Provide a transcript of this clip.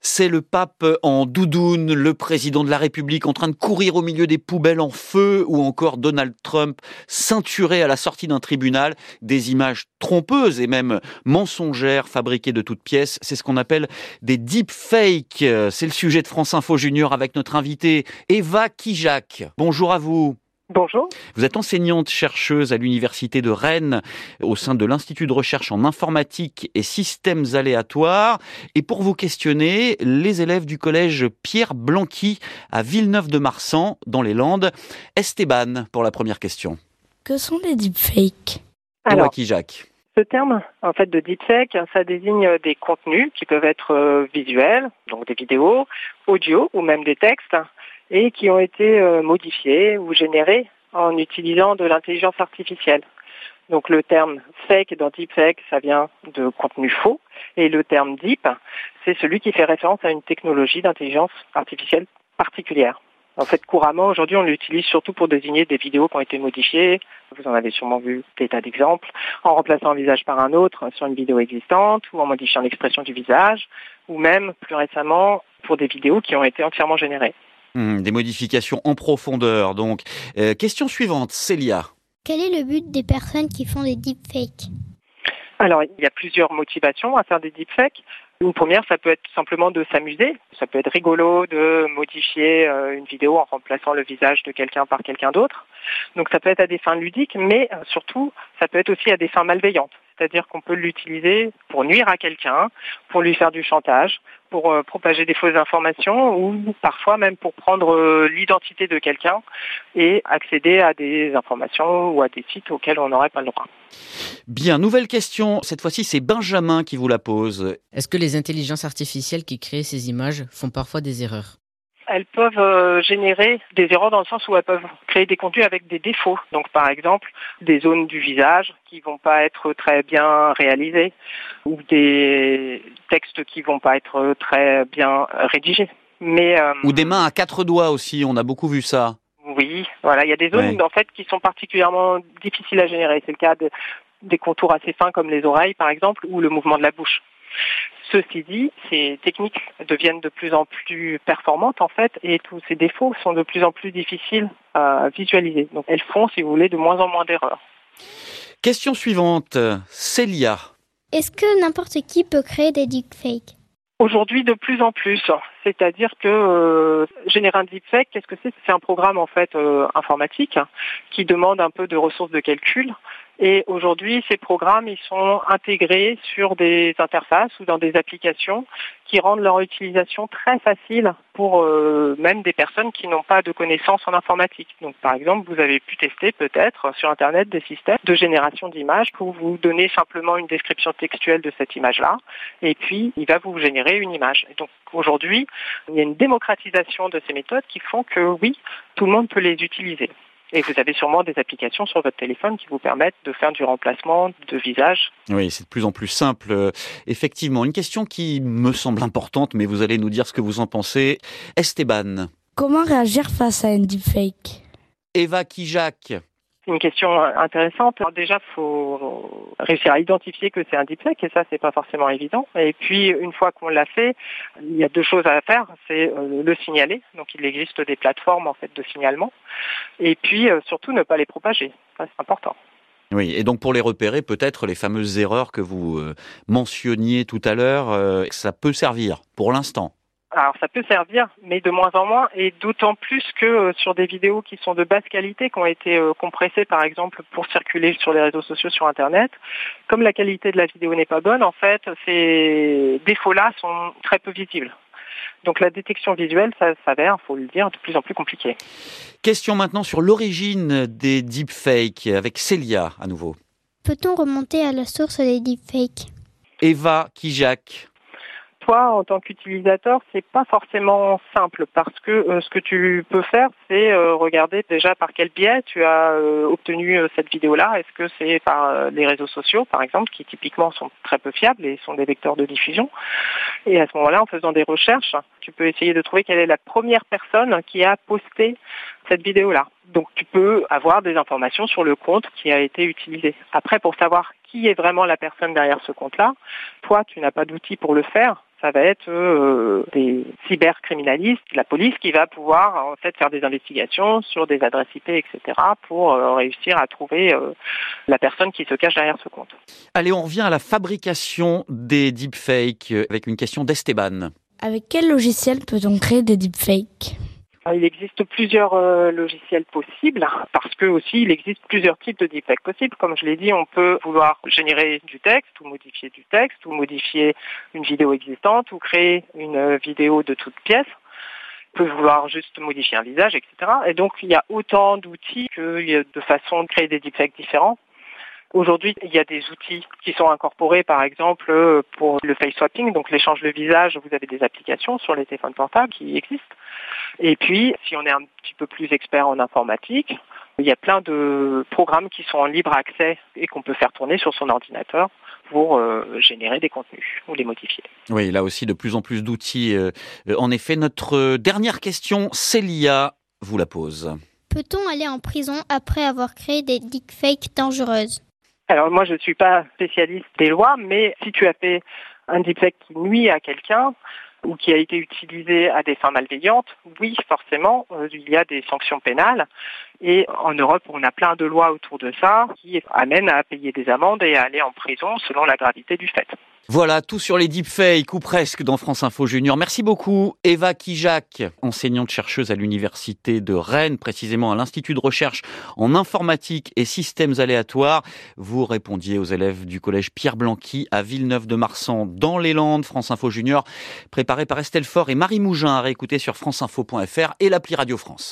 C'est le pape en doudoune, le président de la République en train de courir au milieu des poubelles en feu ou encore Donald Trump ceinturé à la sortie d'un tribunal. Des images trompeuses et même mensongères fabriquées de toutes pièces. C'est ce qu'on appelle des deepfakes. C'est le sujet de France Info Junior avec notre invitée Eva Kijak. Bonjour à vous. Bonjour. Vous êtes enseignante chercheuse à l'université de Rennes au sein de l'Institut de recherche en informatique et systèmes aléatoires. Et pour vous questionner, les élèves du collège Pierre Blanqui à Villeneuve-de-Marsan dans les Landes. Esteban pour la première question. Que sont les deepfakes? Alors, Jacques? ce terme, en fait, de deepfake, ça désigne des contenus qui peuvent être euh, visuels, donc des vidéos, audio ou même des textes, et qui ont été euh, modifiés ou générés en utilisant de l'intelligence artificielle. Donc le terme fake dans deepfake, ça vient de contenu faux, et le terme deep, c'est celui qui fait référence à une technologie d'intelligence artificielle particulière. En fait, couramment, aujourd'hui, on l'utilise surtout pour désigner des vidéos qui ont été modifiées. Vous en avez sûrement vu des tas d'exemples. En remplaçant un visage par un autre sur une vidéo existante, ou en modifiant l'expression du visage, ou même, plus récemment, pour des vidéos qui ont été entièrement générées. Hmm, des modifications en profondeur. Donc, euh, question suivante, Célia. Quel est le but des personnes qui font des deepfakes? Alors, il y a plusieurs motivations à faire des deepfakes. Une première, ça peut être simplement de s'amuser. Ça peut être rigolo de modifier euh, une vidéo en remplaçant le visage de quelqu'un par quelqu'un d'autre. Donc ça peut être à des fins ludiques, mais euh, surtout, ça peut être aussi à des fins malveillantes c'est-à-dire qu'on peut l'utiliser pour nuire à quelqu'un, pour lui faire du chantage, pour euh, propager des fausses informations ou parfois même pour prendre euh, l'identité de quelqu'un et accéder à des informations ou à des sites auxquels on n'aurait pas le droit. Bien, nouvelle question. Cette fois-ci, c'est Benjamin qui vous la pose. Est-ce que les intelligences artificielles qui créent ces images font parfois des erreurs? Elles peuvent euh, générer des erreurs dans le sens où elles peuvent créer des contenus avec des défauts. Donc par exemple, des zones du visage qui vont pas être très bien réalisées ou des textes qui vont pas être très bien rédigés. Mais euh, ou des mains à quatre doigts aussi, on a beaucoup vu ça. Oui, voilà, il y a des zones en fait qui sont particulièrement difficiles à générer. C'est le cas de, des contours assez fins comme les oreilles par exemple ou le mouvement de la bouche. Ceci dit, ces techniques deviennent de plus en plus performantes en fait et tous ces défauts sont de plus en plus difficiles à visualiser. Donc elles font, si vous voulez, de moins en moins d'erreurs. Question suivante, Célia. Est-ce que n'importe qui peut créer des deepfakes? Aujourd'hui, de plus en plus. C'est-à-dire que euh, générer un deepfake, qu'est-ce que c'est? C'est un programme en fait euh, informatique qui demande un peu de ressources de calcul et aujourd'hui, ces programmes, ils sont intégrés sur des interfaces ou dans des applications qui rendent leur utilisation très facile pour euh, même des personnes qui n'ont pas de connaissances en informatique. Donc, par exemple, vous avez pu tester peut-être sur Internet des systèmes de génération d'images pour vous donner simplement une description textuelle de cette image-là, et puis il va vous générer une image. Donc, aujourd'hui, il y a une démocratisation de ces méthodes qui font que oui, tout le monde peut les utiliser. Et vous avez sûrement des applications sur votre téléphone qui vous permettent de faire du remplacement de visage. Oui, c'est de plus en plus simple. Euh, effectivement, une question qui me semble importante, mais vous allez nous dire ce que vous en pensez. Esteban. Comment réagir face à un deepfake? Eva Kijak. C'est une question intéressante. Alors déjà, faut réussir à identifier que c'est un deepfake et ça, c'est pas forcément évident. Et puis, une fois qu'on l'a fait, il y a deux choses à faire. C'est euh, le signaler. Donc, il existe des plateformes en fait de signalement. Et puis, euh, surtout, ne pas les propager. Ça, c'est important. Oui, et donc pour les repérer, peut-être les fameuses erreurs que vous euh, mentionniez tout à l'heure, ça peut servir pour l'instant. Alors ça peut servir, mais de moins en moins, et d'autant plus que euh, sur des vidéos qui sont de basse qualité, qui ont été euh, compressées par exemple pour circuler sur les réseaux sociaux, sur Internet, comme la qualité de la vidéo n'est pas bonne, en fait, ces défauts-là sont très peu visibles. Donc la détection visuelle, ça s'avère, il faut le dire, de plus en plus compliqué. Question maintenant sur l'origine des deepfakes avec Célia à nouveau. Peut-on remonter à la source des deepfakes? Eva Kijak en tant qu'utilisateur, c'est pas forcément simple parce que euh, ce que tu peux faire, c'est euh, regarder déjà par quel biais tu as euh, obtenu cette vidéo-là. Est-ce que c'est par les réseaux sociaux, par exemple, qui typiquement sont très peu fiables et sont des vecteurs de diffusion. Et à ce moment-là, en faisant des recherches, tu peux essayer de trouver quelle est la première personne qui a posté cette vidéo-là. Donc tu peux avoir des informations sur le compte qui a été utilisé. Après, pour savoir qui est vraiment la personne derrière ce compte-là. Toi, tu n'as pas d'outils pour le faire ça va être euh, des cybercriminalistes, la police qui va pouvoir en fait faire des investigations sur des adresses IP, etc. pour euh, réussir à trouver euh, la personne qui se cache derrière ce compte. Allez, on revient à la fabrication des deepfakes avec une question d'Esteban. Avec quel logiciel peut-on créer des deepfakes? Il existe plusieurs euh, logiciels possibles parce que aussi il existe plusieurs types de deepfakes possibles. Comme je l'ai dit, on peut vouloir générer du texte ou modifier du texte ou modifier une vidéo existante ou créer une vidéo de toute pièce. On peut vouloir juste modifier un visage, etc. Et donc il y a autant d'outils que de façons de créer des deepfakes différents. Aujourd'hui, il y a des outils qui sont incorporés, par exemple, euh, pour le face swapping, donc l'échange de visage. Vous avez des applications sur les téléphones portables qui existent. Et puis, si on est un petit peu plus expert en informatique, il y a plein de programmes qui sont en libre accès et qu'on peut faire tourner sur son ordinateur pour euh, générer des contenus ou les modifier. Oui, là aussi de plus en plus d'outils. Euh, en effet, notre dernière question, Célia vous la pose. Peut-on aller en prison après avoir créé des deepfakes dangereuses? Alors moi, je ne suis pas spécialiste des lois, mais si tu as fait un deepfake qui nuit à quelqu'un ou qui a été utilisé à des fins malveillantes, oui, forcément, euh, il y a des sanctions pénales. Et en Europe, on a plein de lois autour de ça qui amènent à payer des amendes et à aller en prison selon la gravité du fait. Voilà, tout sur les deepfakes ou presque dans France Info Junior. Merci beaucoup Eva Kijak, enseignante chercheuse à l'université de Rennes, précisément à l'Institut de recherche en informatique et systèmes aléatoires. Vous répondiez aux élèves du collège Pierre Blanqui à Villeneuve-de-Marsan dans les Landes. France Info Junior, préparé par Estelle Faure et Marie Mougin à réécouter sur franceinfo.fr et l'appli Radio France.